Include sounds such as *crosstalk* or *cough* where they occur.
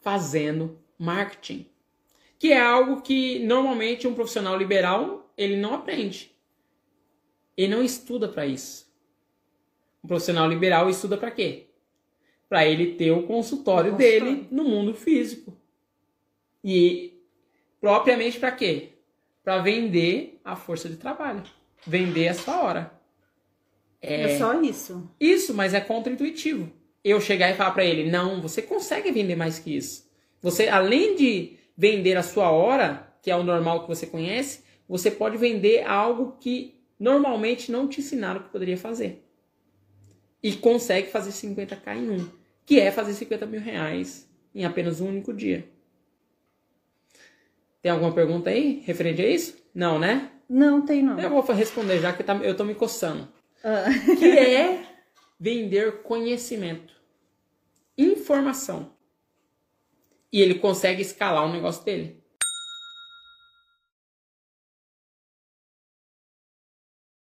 fazendo marketing. Que é algo que normalmente um profissional liberal ele não aprende. Ele não estuda para isso. Um profissional liberal estuda para quê? Para ele ter o consultório, dele no mundo físico. E propriamente para quê? Para vender a força de trabalho, vender a sua hora. É, é só isso. Isso, mas é contra-intuitivo. Eu chegar e falar para ele: "Não, você consegue vender mais que isso. Você além de vender a sua hora, que é o normal que você conhece, você pode vender algo que normalmente não te ensinaram que poderia fazer. E consegue fazer 50k em um, que é fazer 50 mil reais em apenas um único dia. Tem alguma pergunta aí referente a isso? Não, né? Não, tem não. Eu vou responder já que tá, eu tô me coçando. Ah. Que *laughs* é vender conhecimento, informação. E ele consegue escalar o negócio dele.